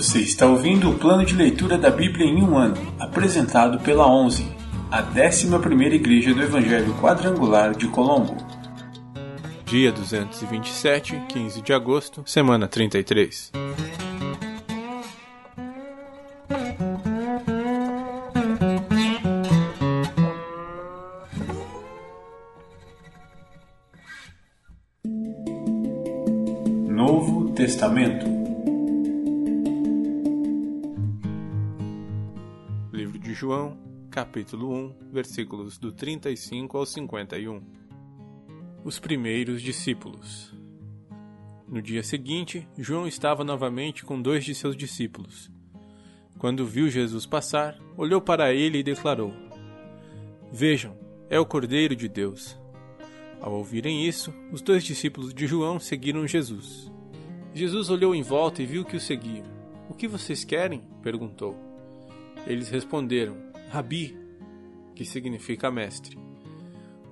Você está ouvindo o plano de leitura da Bíblia em um ano, apresentado pela 11, a 11ª Igreja do Evangelho Quadrangular de Colombo. Dia 227, 15 de agosto, semana 33. João, capítulo 1, versículos do 35 ao 51. Os primeiros discípulos. No dia seguinte, João estava novamente com dois de seus discípulos. Quando viu Jesus passar, olhou para ele e declarou: Vejam, é o Cordeiro de Deus. Ao ouvirem isso, os dois discípulos de João seguiram Jesus. Jesus olhou em volta e viu que o seguiam. O que vocês querem? perguntou. Eles responderam: Rabi, que significa mestre.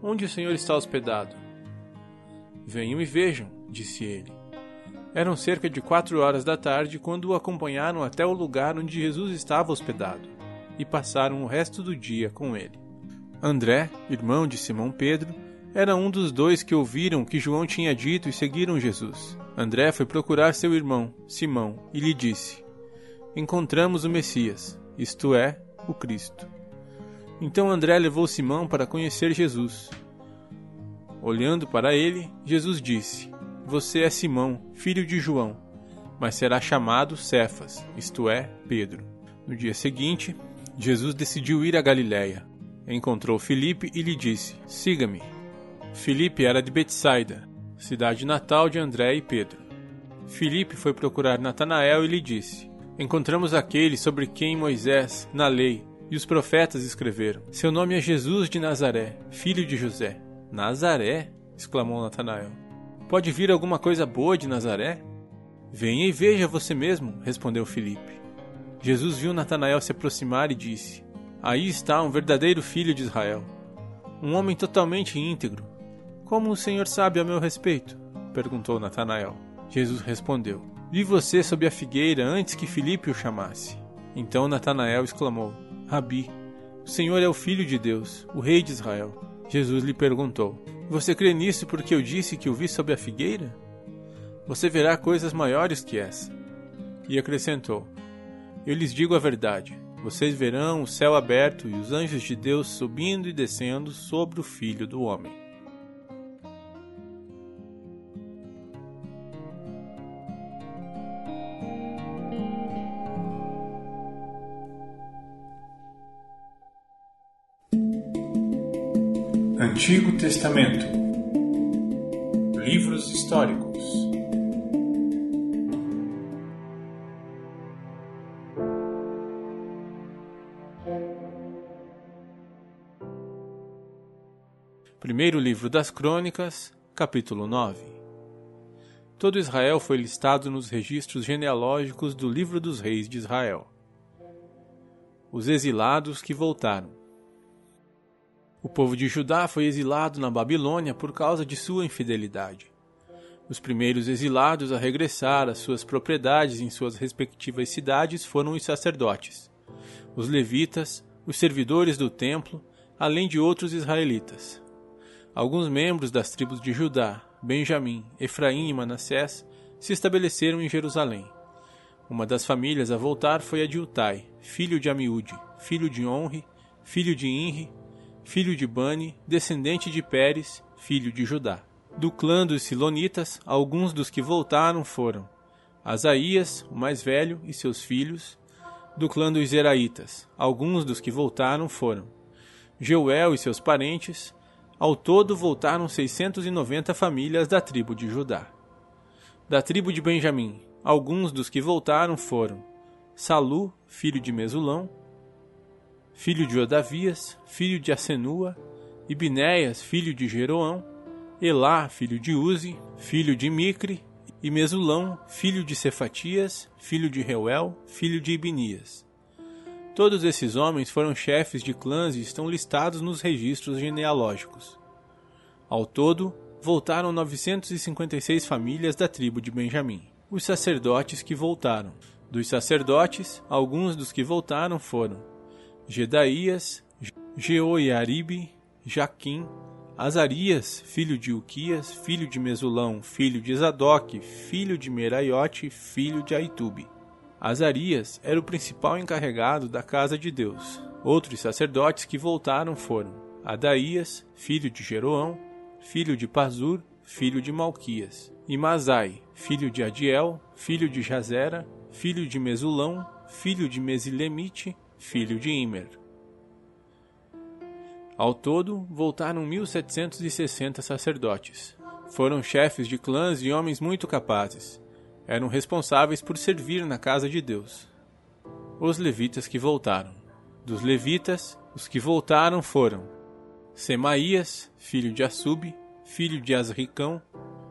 Onde o Senhor está hospedado? Venham e vejam, disse ele. Eram cerca de quatro horas da tarde quando o acompanharam até o lugar onde Jesus estava hospedado e passaram o resto do dia com ele. André, irmão de Simão Pedro, era um dos dois que ouviram o que João tinha dito e seguiram Jesus. André foi procurar seu irmão, Simão, e lhe disse: Encontramos o Messias, isto é, o Cristo. Então André levou Simão para conhecer Jesus. Olhando para ele, Jesus disse: Você é Simão, filho de João, mas será chamado Cefas, isto é, Pedro. No dia seguinte, Jesus decidiu ir a Galiléia. Encontrou Filipe e lhe disse: Siga-me. Filipe era de Betsaida, cidade natal de André e Pedro. Filipe foi procurar Natanael e lhe disse: Encontramos aquele sobre quem Moisés, na lei, e os profetas escreveram. Seu nome é Jesus de Nazaré, filho de José. Nazaré? exclamou Natanael. Pode vir alguma coisa boa de Nazaré? Venha e veja você mesmo, respondeu Filipe. Jesus viu Natanael se aproximar e disse: Aí está um verdadeiro filho de Israel, um homem totalmente íntegro. Como o Senhor sabe a meu respeito? perguntou Natanael. Jesus respondeu: Vi você sob a figueira antes que Filipe o chamasse. Então Natanael exclamou: Rabi, o Senhor é o Filho de Deus, o Rei de Israel. Jesus lhe perguntou: Você crê nisso porque eu disse que o vi sob a figueira? Você verá coisas maiores que essa. E acrescentou: Eu lhes digo a verdade. Vocês verão o céu aberto e os anjos de Deus subindo e descendo sobre o Filho do Homem. Antigo Testamento Livros históricos Primeiro livro das Crônicas, capítulo 9 Todo Israel foi listado nos registros genealógicos do livro dos reis de Israel. Os exilados que voltaram. O povo de Judá foi exilado na Babilônia por causa de sua infidelidade. Os primeiros exilados a regressar às suas propriedades em suas respectivas cidades foram os sacerdotes, os levitas, os servidores do templo, além de outros israelitas. Alguns membros das tribos de Judá, Benjamim, Efraim e Manassés se estabeleceram em Jerusalém. Uma das famílias a voltar foi a de Utai, filho de Amiúde, filho de Onre, filho de Inri, filho de Bani, descendente de Pérez, filho de Judá. Do clã dos Silonitas, alguns dos que voltaram foram Asaías, o mais velho, e seus filhos. Do clã dos Zeraitas, alguns dos que voltaram foram Jeuel e seus parentes. Ao todo voltaram 690 famílias da tribo de Judá. Da tribo de Benjamim, alguns dos que voltaram foram Salu, filho de Mesulão, filho de Odavias, filho de Asenua, Ibinéias, filho de Jeroão, Elá, filho de Uzi, filho de Micre, e Mesulão, filho de Cefatias, filho de Reuel, filho de Ibinias. Todos esses homens foram chefes de clãs e estão listados nos registros genealógicos. Ao todo, voltaram 956 famílias da tribo de Benjamim. Os sacerdotes que voltaram. Dos sacerdotes, alguns dos que voltaram foram Gedaías, Jeoiaribe, Jaquim, Azarias, filho de Uquias, filho de Mesulão, filho de Zadok, filho de Meraiote, filho de Aitube. Azarias era o principal encarregado da casa de Deus. Outros sacerdotes que voltaram foram Adaías, filho de Jeroão, filho de Pazur, filho de Malquias, e Mazai, filho de Adiel, filho de Jazera, filho de Mesulão, filho de Mesilemite, filho de Imer. Ao todo, voltaram 1760 sacerdotes. Foram chefes de clãs e homens muito capazes. Eram responsáveis por servir na casa de Deus. Os levitas que voltaram. Dos levitas, os que voltaram foram Semaías, filho de Assub, filho de Asricão,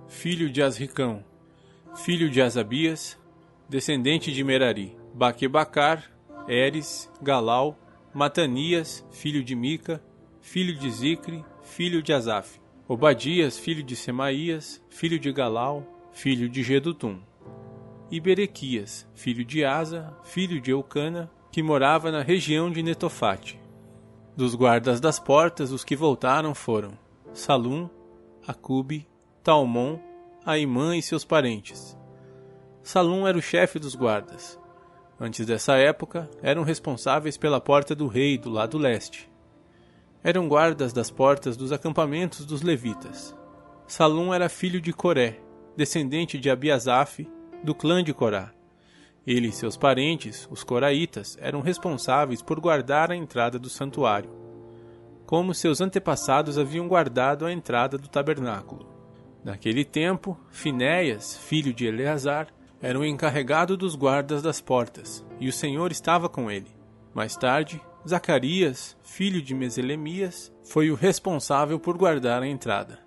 filho de Asricão, filho de Asabias, descendente de Merari, Baquebacar, Eres, Galau, Matanias, filho de Mica, filho de Zicre, filho de Asaf. Obadias, filho de Semaías, filho de Galau, filho de Gedutum. E Berequias, filho de Asa, filho de Eucana, que morava na região de Netofate. Dos guardas das portas, os que voltaram foram Salum, Acube, Talmon, Aimã e seus parentes. Salum era o chefe dos guardas. Antes dessa época, eram responsáveis pela porta do rei do lado leste eram guardas das portas dos acampamentos dos levitas. Salum era filho de Coré, descendente de Abiasaf, do clã de Corá. Ele e seus parentes, os coraitas, eram responsáveis por guardar a entrada do santuário, como seus antepassados haviam guardado a entrada do tabernáculo. Naquele tempo, Finéias, filho de Eleazar, era o encarregado dos guardas das portas, e o Senhor estava com ele. Mais tarde, Zacarias, filho de Meselemias, foi o responsável por guardar a entrada.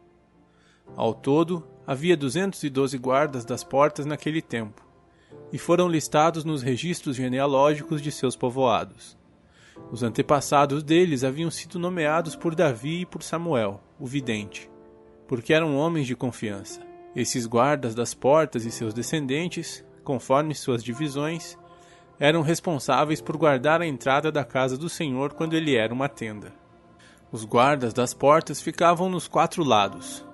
Ao todo, havia 212 guardas das portas naquele tempo, e foram listados nos registros genealógicos de seus povoados. Os antepassados deles haviam sido nomeados por Davi e por Samuel, o vidente, porque eram homens de confiança. Esses guardas das portas e seus descendentes, conforme suas divisões, eram responsáveis por guardar a entrada da casa do Senhor quando ele era uma tenda. Os guardas das portas ficavam nos quatro lados: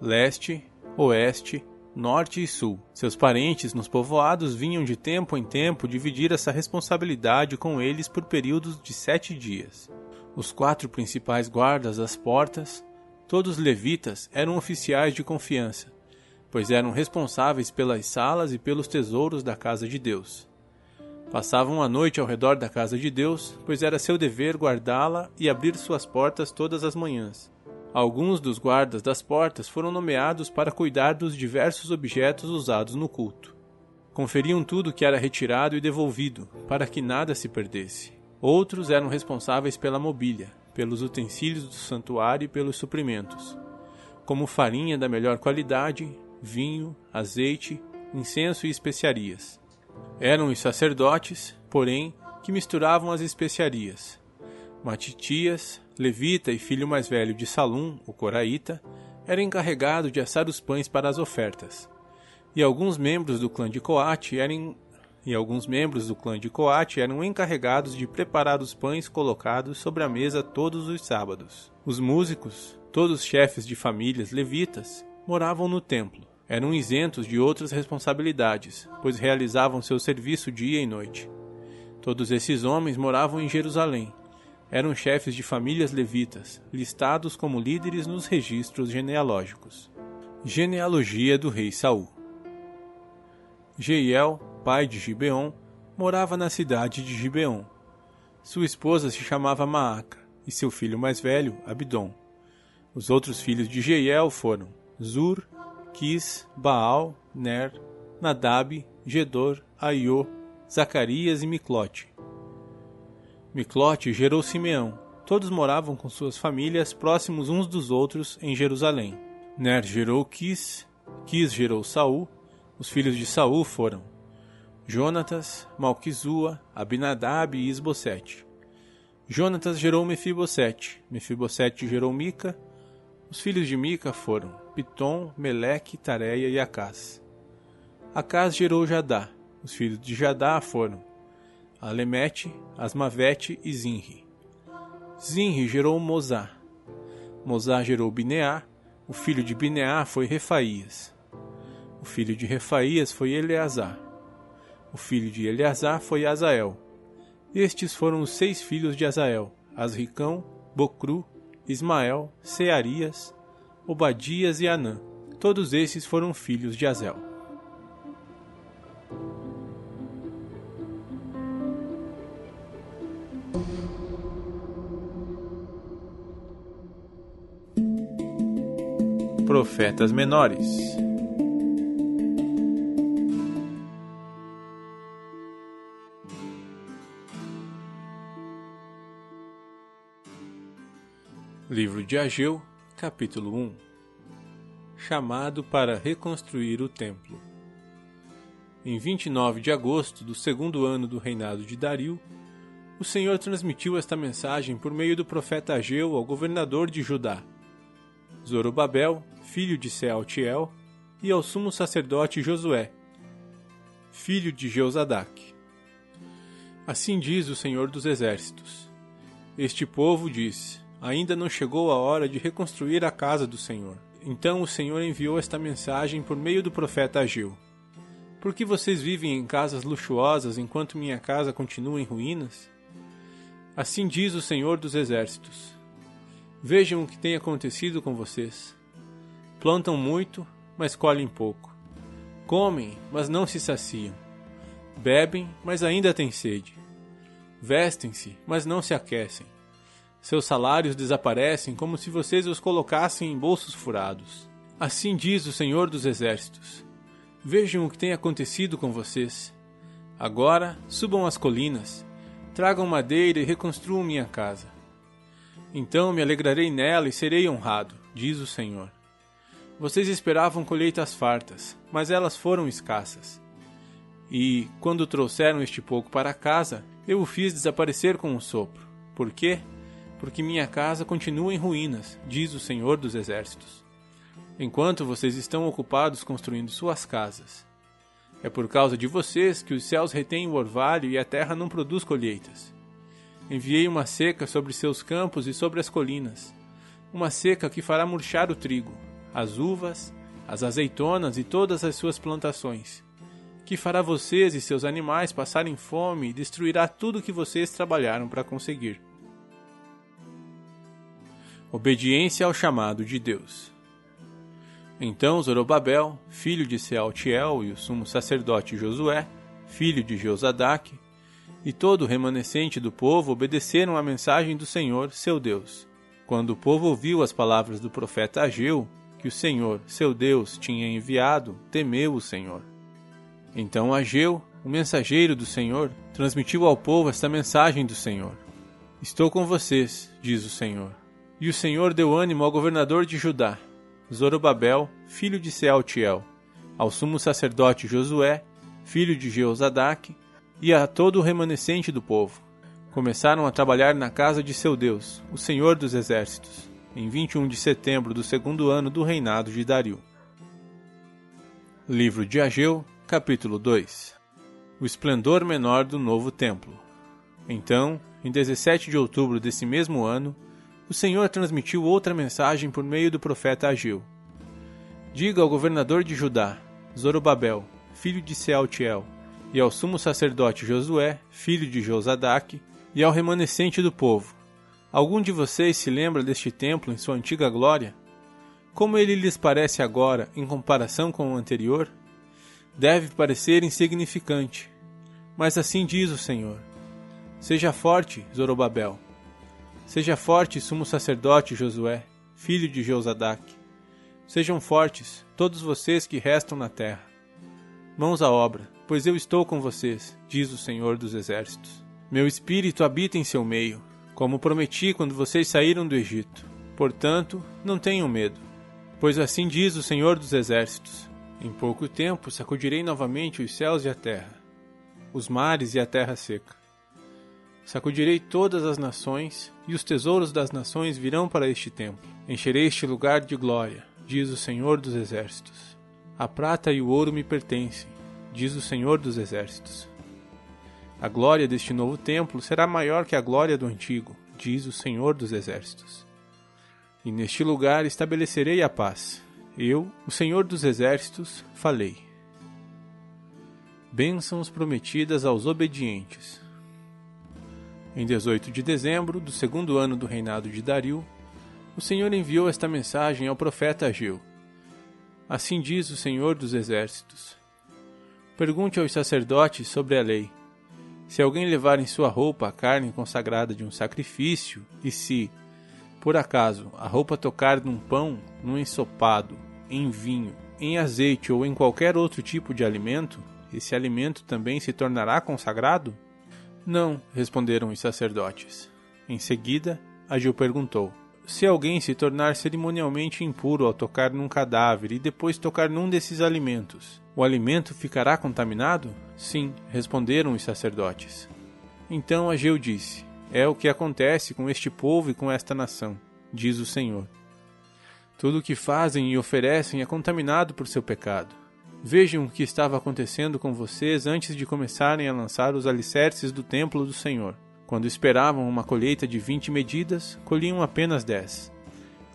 leste, oeste, norte e sul. Seus parentes nos povoados vinham de tempo em tempo dividir essa responsabilidade com eles por períodos de sete dias. Os quatro principais guardas das portas, todos levitas, eram oficiais de confiança, pois eram responsáveis pelas salas e pelos tesouros da casa de Deus. Passavam a noite ao redor da casa de Deus, pois era seu dever guardá-la e abrir suas portas todas as manhãs. Alguns dos guardas das portas foram nomeados para cuidar dos diversos objetos usados no culto. Conferiam tudo que era retirado e devolvido, para que nada se perdesse. Outros eram responsáveis pela mobília, pelos utensílios do santuário e pelos suprimentos, como farinha da melhor qualidade, vinho, azeite, incenso e especiarias. Eram os sacerdotes, porém, que misturavam as especiarias. Matitias, levita e filho mais velho de Salum, o coraíta, era encarregado de assar os pães para as ofertas. E alguns membros do clã de Coate eram e alguns membros do clã de Coate eram encarregados de preparar os pães colocados sobre a mesa todos os sábados. Os músicos, todos chefes de famílias levitas, moravam no templo eram isentos de outras responsabilidades, pois realizavam seu serviço dia e noite. Todos esses homens moravam em Jerusalém. Eram chefes de famílias levitas, listados como líderes nos registros genealógicos. Genealogia do rei Saul. Jeiel, pai de Gibeon, morava na cidade de Gibeon. Sua esposa se chamava Maaca e seu filho mais velho, Abdon. Os outros filhos de Jeiel foram Zur, Quis, Baal, Ner, Nadab, Gedor, Aiô, Zacarias e Miclote. Miclote gerou Simeão. Todos moravam com suas famílias próximos uns dos outros em Jerusalém. Ner gerou Quis, Quis gerou Saul. Os filhos de Saul foram Jonatas, Malquizua, Abinadab e Isbosete. Jonatas gerou Mefibosete, Mefibosete gerou Mica. Os filhos de Mica foram Pitom, Meleque, Tareia e Acás. Acás gerou Jadá. Os filhos de Jadá foram Alemete, Asmavete e Zinri. Zinri gerou Mozá. Mozá gerou Bineá. O filho de Bineá foi Refaías. O filho de Refaías foi Eleazar. O filho de Eleazar foi Azael. Estes foram os seis filhos de Azael: Asricão, Bocru, Ismael, Searias, Obadias e Anã. Todos esses foram filhos de Azel. Profetas menores. De Ageu, capítulo 1 Chamado para reconstruir o templo. Em 29 de agosto do segundo ano do reinado de Dario, o Senhor transmitiu esta mensagem por meio do profeta Ageu ao governador de Judá, Zorobabel, filho de Sealtiel, e ao sumo sacerdote Josué, filho de Jeozadak. Assim diz o Senhor dos Exércitos: Este povo diz: ainda não chegou a hora de reconstruir a casa do Senhor. Então o Senhor enviou esta mensagem por meio do profeta Ageu. Por que vocês vivem em casas luxuosas enquanto minha casa continua em ruínas? Assim diz o Senhor dos Exércitos. Vejam o que tem acontecido com vocês. Plantam muito, mas colhem pouco. Comem, mas não se saciam. Bebem, mas ainda têm sede. Vestem-se, mas não se aquecem. Seus salários desaparecem como se vocês os colocassem em bolsos furados. Assim diz o Senhor dos Exércitos. Vejam o que tem acontecido com vocês. Agora subam as colinas, tragam madeira e reconstruam minha casa. Então me alegrarei nela e serei honrado, diz o Senhor. Vocês esperavam colheitas fartas, mas elas foram escassas. E, quando trouxeram este pouco para casa, eu o fiz desaparecer com um sopro. Por quê? Porque minha casa continua em ruínas, diz o Senhor dos Exércitos. Enquanto vocês estão ocupados construindo suas casas. É por causa de vocês que os céus retêm o orvalho e a terra não produz colheitas. Enviei uma seca sobre seus campos e sobre as colinas, uma seca que fará murchar o trigo, as uvas, as azeitonas e todas as suas plantações, que fará vocês e seus animais passarem fome e destruirá tudo que vocês trabalharam para conseguir. Obediência ao chamado de Deus. Então Zorobabel, filho de Sealtiel, e o sumo sacerdote Josué, filho de Jeozadak, e todo o remanescente do povo obedeceram à mensagem do Senhor, seu Deus. Quando o povo ouviu as palavras do profeta Ageu, que o Senhor, seu Deus, tinha enviado, temeu o Senhor. Então Ageu, o mensageiro do Senhor, transmitiu ao povo esta mensagem do Senhor: Estou com vocês, diz o Senhor e o Senhor deu ânimo ao governador de Judá, Zorobabel, filho de Sealtiel, ao sumo sacerdote Josué, filho de Jeozadak, e a todo o remanescente do povo. Começaram a trabalhar na casa de seu Deus, o Senhor dos Exércitos, em 21 de setembro do segundo ano do reinado de Dario. Livro de Ageu, capítulo 2 O esplendor menor do novo templo. Então, em 17 de outubro desse mesmo ano, o Senhor transmitiu outra mensagem por meio do profeta Ageu. Diga ao governador de Judá, Zorobabel, filho de Sealtiel, e ao sumo sacerdote Josué, filho de Josadac, e ao remanescente do povo: Algum de vocês se lembra deste templo em sua antiga glória? Como ele lhes parece agora em comparação com o anterior? Deve parecer insignificante. Mas assim diz o Senhor: Seja forte, Zorobabel, Seja forte, sumo sacerdote Josué, filho de Josadac. Sejam fortes, todos vocês que restam na terra. Mãos à obra, pois eu estou com vocês, diz o Senhor dos Exércitos. Meu espírito habita em seu meio, como prometi quando vocês saíram do Egito. Portanto, não tenham medo, pois assim diz o Senhor dos Exércitos: Em pouco tempo sacudirei novamente os céus e a terra, os mares e a terra seca. Sacudirei todas as nações, e os tesouros das nações virão para este templo. Encherei este lugar de glória, diz o Senhor dos Exércitos. A prata e o ouro me pertencem, diz o Senhor dos Exércitos. A glória deste novo templo será maior que a glória do antigo, diz o Senhor dos Exércitos. E neste lugar estabelecerei a paz. Eu, o Senhor dos Exércitos, falei. Bênçãos prometidas aos obedientes. Em 18 de dezembro do segundo ano do reinado de Dario, o Senhor enviou esta mensagem ao profeta Ageu. Assim diz o Senhor dos Exércitos: Pergunte aos sacerdotes sobre a lei. Se alguém levar em sua roupa a carne consagrada de um sacrifício, e se, por acaso, a roupa tocar num pão, num ensopado, em vinho, em azeite ou em qualquer outro tipo de alimento, esse alimento também se tornará consagrado? Não, responderam os sacerdotes. Em seguida, Agil perguntou: Se alguém se tornar cerimonialmente impuro ao tocar num cadáver e depois tocar num desses alimentos, o alimento ficará contaminado? Sim, responderam os sacerdotes. Então Ageu disse: é o que acontece com este povo e com esta nação, diz o Senhor. Tudo o que fazem e oferecem é contaminado por seu pecado. Vejam o que estava acontecendo com vocês antes de começarem a lançar os alicerces do templo do Senhor. Quando esperavam uma colheita de vinte medidas, colhiam apenas dez.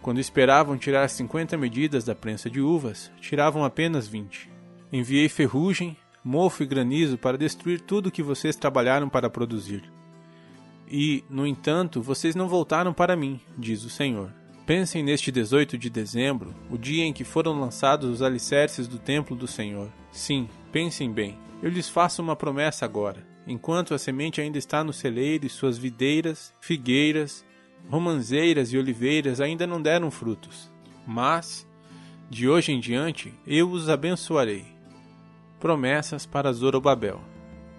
Quando esperavam tirar cinquenta medidas da prensa de uvas, tiravam apenas vinte. Enviei ferrugem, mofo e granizo para destruir tudo o que vocês trabalharam para produzir. E, no entanto, vocês não voltaram para mim, diz o Senhor. Pensem neste 18 de dezembro, o dia em que foram lançados os alicerces do templo do Senhor. Sim, pensem bem. Eu lhes faço uma promessa agora. Enquanto a semente ainda está no celeiro e suas videiras, figueiras, romanzeiras e oliveiras ainda não deram frutos. Mas, de hoje em diante, eu os abençoarei. Promessas para Zorobabel.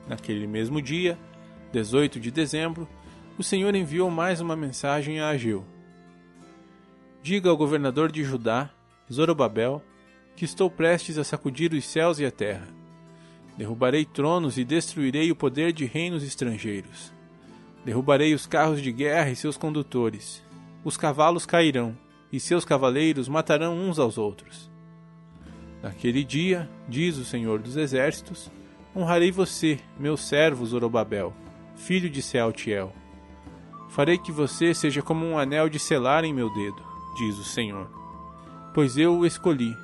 Naquele mesmo dia, 18 de dezembro, o Senhor enviou mais uma mensagem a Ageu. Diga ao governador de Judá, Zorobabel, que estou prestes a sacudir os céus e a terra. Derrubarei tronos e destruirei o poder de reinos estrangeiros. Derrubarei os carros de guerra e seus condutores. Os cavalos cairão, e seus cavaleiros matarão uns aos outros. Naquele dia, diz o Senhor dos Exércitos, honrarei você, meu servo Zorobabel, filho de Sealtiel Farei que você seja como um anel de selar em meu dedo, diz o Senhor. Pois eu o escolhi,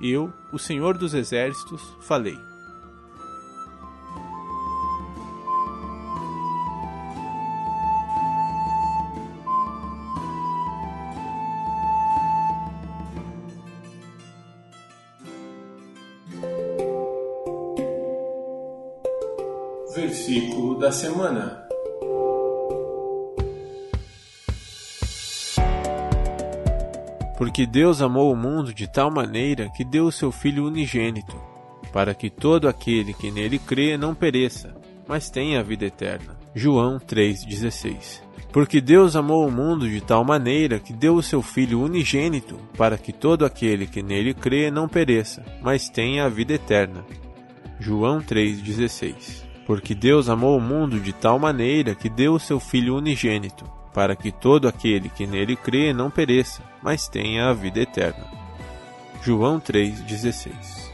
eu, o Senhor dos Exércitos, falei. Versículo da semana. Porque Deus amou o mundo de tal maneira que deu o seu Filho unigênito, para que todo aquele que nele crê não pereça, mas tenha a vida eterna. João 3,16 Porque Deus amou o mundo de tal maneira que deu o seu Filho unigênito, para que todo aquele que nele crê não pereça, mas tenha a vida eterna. João 3,16 Porque Deus amou o mundo de tal maneira que deu o seu Filho unigênito, para que todo aquele que nele crê não pereça, mas tenha a vida eterna. João 3,16